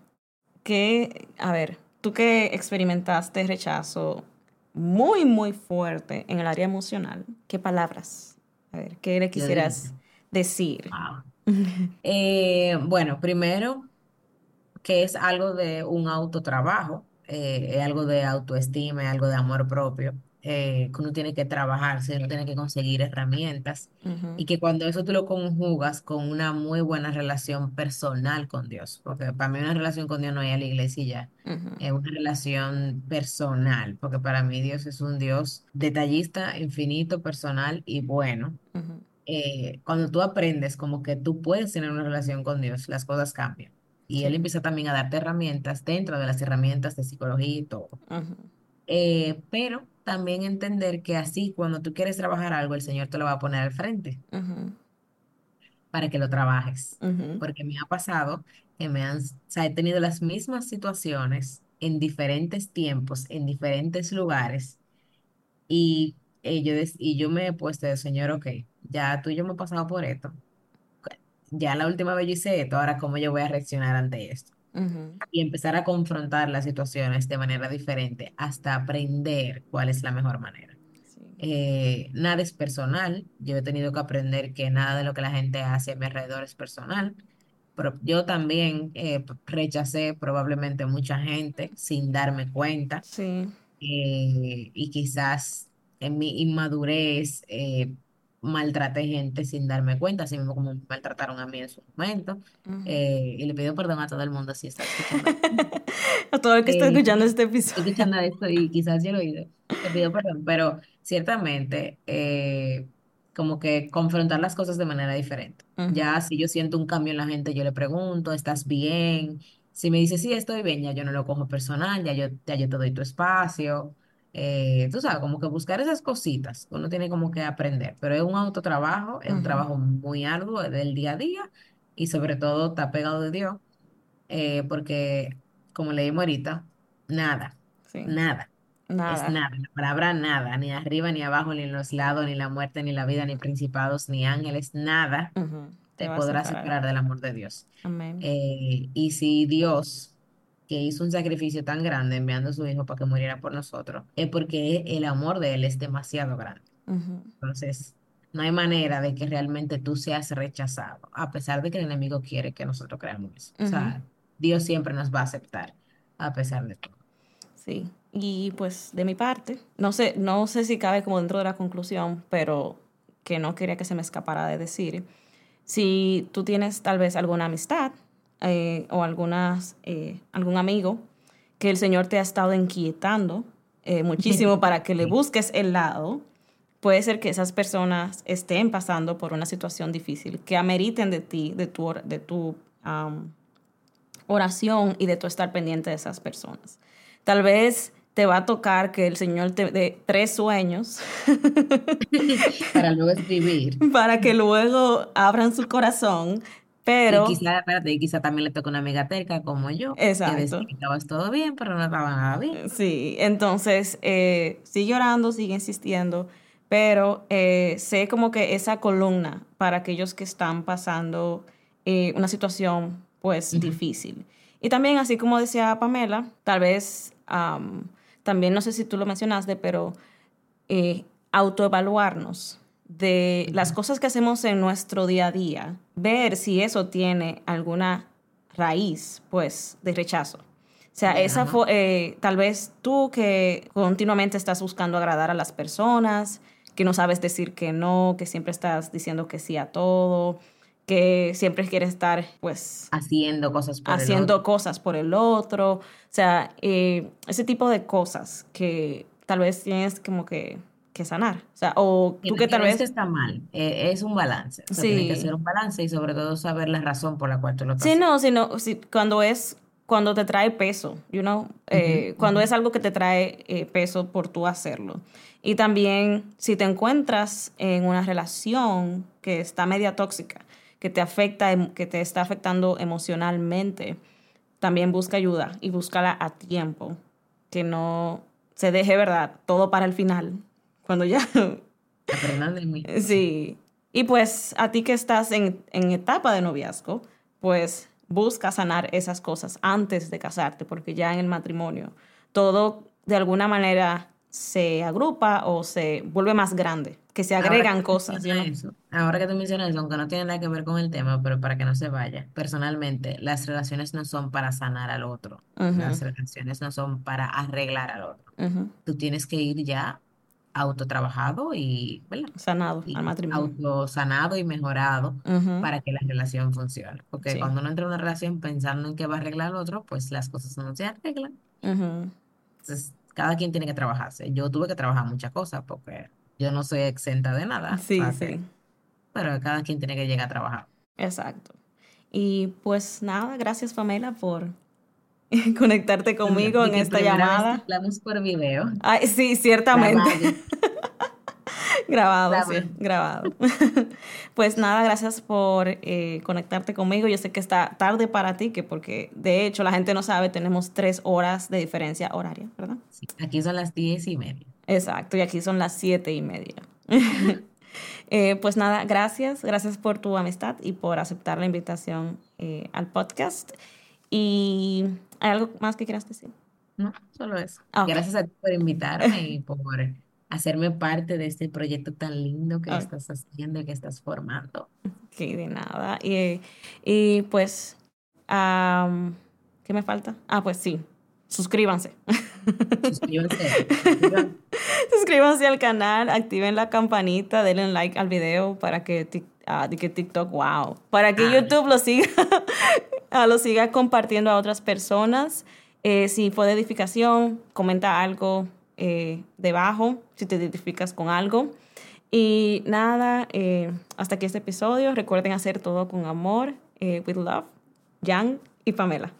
¿qué? A ver, tú que experimentaste rechazo muy, muy fuerte en el área emocional, ¿qué palabras? A ver, ¿qué le quisieras decir? wow. <laughs> Eh, bueno, primero. Que es algo de un autotrabajo, eh, es algo de autoestima, es algo de amor propio, eh, que uno tiene que trabajarse, uno tiene que conseguir herramientas Ujú, y que cuando eso tú lo conjugas con una muy buena relación personal con Dios, porque para mí una relación con Dios no es a la iglesia y ya, ujú, es una relación personal, porque para mí Dios es un Dios detallista, infinito, personal y bueno. ujú, Eh, cuando tú aprendes como que tú puedes tener una relación con Dios, las cosas cambian. Y Él empieza también a darte herramientas dentro de las herramientas de psicología y todo. Eh, pero también entender que así, cuando tú quieres trabajar algo, el Señor te lo va a poner al frente para que lo trabajes. Porque me ha pasado que me han, o sea, he tenido las mismas situaciones en diferentes tiempos, en diferentes lugares, y, eh, yo, des- y yo me he puesto, de, Señor, ok, ya tú y yo hemos pasado por esto. Ya la última vez yo hice esto, ahora cómo yo voy a reaccionar ante esto. y empezar a confrontar las situaciones de manera diferente hasta aprender cuál es la mejor manera. sí, Eh, nada es personal. Yo he tenido que aprender que nada de lo que la gente hace a mi alrededor es personal. Pero yo también eh, rechacé probablemente mucha gente sin darme cuenta sí, eh, y quizás en mi inmadurez eh, maltraté gente sin darme cuenta, así mismo como me maltrataron a mí en su momento. Eh, y le pido perdón a todo el mundo si está escuchando. <laughs> A todo el que está Eh, escuchando <laughs> este episodio. escuchando esto y quizás yo lo oído, te pido <laughs> perdón, pero ciertamente eh, como que confrontar las cosas de manera diferente. Ya si yo siento un cambio en la gente, yo le pregunto, ¿estás bien? Si me dice, sí, estoy bien, ya yo no lo cojo personal, ya yo, ya yo te doy tu espacio. Eh, tú sabes, como que buscar esas cositas, uno tiene como que aprender, pero es un autotrabajo, es un ujú, trabajo muy arduo, es del día a día y sobre todo está pegado de Dios eh, porque como leímos ahorita, nada, Sí, nada, es nada. nada, la palabra nada, ni arriba, ni abajo, ni en los lados, ni la muerte, ni la vida, ni principados, ni ángeles, nada Ujú, te, podrá separar. del amor de Dios. Eh, y si Dios, que hizo un sacrificio tan grande enviando a su hijo para que muriera por nosotros, es porque el amor de él es demasiado grande. Entonces, no hay manera de que realmente tú seas rechazado, a pesar de que el enemigo quiere que nosotros creamos eso. O sea, Dios siempre nos va a aceptar, a pesar de todo. Sí, y pues de mi parte, no sé, no sé si cabe como dentro de la conclusión, pero que no quería que se me escapara de decir, si tú tienes tal vez alguna amistad eh, o algunas, eh, algún amigo que el Señor te ha estado inquietando eh, muchísimo <laughs> para que le busques el lado, puede ser que esas personas estén pasando por una situación difícil, que ameriten de ti, de tu, de tu oración y de tu estar pendiente de esas personas. Tal vez te va a tocar que el Señor te dé tres sueños. <laughs> para luego escribir. <laughs> Para que luego abran su corazón. Pero. Y quizá, espérate, quizá también le toca una amiga terca como yo. Exacto. Que estabas todo bien, pero no estaba nada bien. Sí, entonces eh, sigue orando, sigue insistiendo, pero eh, sé como que esa columna para aquellos que están pasando eh, una situación pues difícil. Y también, así como decía Pamela, tal vez también no sé si tú lo mencionaste, pero eh, autoevaluarnos de las cosas que hacemos en nuestro día a día, ver si eso tiene alguna raíz, pues, de rechazo. O sea, esa fue, eh, tal vez tú que continuamente estás buscando agradar a las personas, que no sabes decir que no, que siempre estás diciendo que sí a todo, que siempre quiere estar, pues... Haciendo cosas por haciendo el otro. cosas por el otro. O sea, eh, ese tipo de cosas que tal vez tienes como que, que sanar. O sea, o tú que, tal vez... está mal, eh, es un balance. sí. Tiene que ser un balance y sobre todo saber la razón por la cual tú lo estás Sí, no, sino si, cuando es... Cuando te trae peso, you know, eh, cuando es algo que te trae peso por tú hacerlo. Y también si te encuentras en una relación que está media tóxica, que te afecta, em, que te está afectando emocionalmente, también busca ayuda y búscala a tiempo, que no se deje, ¿verdad? Todo para el final, cuando ya... de mí. <laughs> Sí. Y pues a ti que estás en, en etapa de noviazgo, pues busca sanar esas cosas antes de casarte, porque ya en el matrimonio todo de alguna manera se agrupa o se vuelve más grande, que se agregan cosas. ahora que tú mencionas eso, aunque no tiene nada que ver con el tema, pero para que no se vaya, personalmente, las relaciones no son para sanar al otro, las relaciones no son para arreglar al otro. Tú tienes que ir ya autotrabajado y sanado al matrimonio. Autosanado y mejorado para que la relación funcione. Porque cuando uno entra en una relación pensando en que va a arreglar al otro, pues las cosas no se arreglan. Entonces, cada quien tiene que trabajarse. Yo tuve que trabajar muchas cosas porque yo no soy exenta de nada. Sí, sí. pero cada quien tiene que llegar a trabajar. Exacto. Y pues nada, gracias Pamela por <laughs> conectarte conmigo en esta llamada. Hablamos por video. Ay, sí, ciertamente. grabado, <laughs> sí, grabado. <laughs> pues nada, gracias por eh, conectarte conmigo. Yo sé que está tarde para ti, que porque de hecho la gente no sabe, tenemos tres horas de diferencia horaria, ¿verdad? Sí, aquí son las diez y media. Exacto, y aquí son las siete y media. Eh, pues nada, gracias, gracias por tu amistad y por aceptar la invitación eh, al podcast. ¿Y hay algo más que quieras decir? No, solo eso. Ah, gracias a ti por invitarme y <laughs> por hacerme parte de este proyecto tan lindo que estás haciendo y que estás formando. Que de nada. Y, y pues, ¿qué me falta? Ah, pues sí, suscríbanse. Suscríbanse. <laughs> suscríbanse al canal, activen la campanita, denle like al video para que, uh, que TikTok, wow, para que YouTube lo siga, <laughs> lo siga compartiendo a otras personas. Eh, si fue de edificación, comenta algo, eh, debajo si te identificas con algo. Y nada, eh, hasta aquí este episodio. Recuerden hacer todo con amor, with love, Jan y Pamela.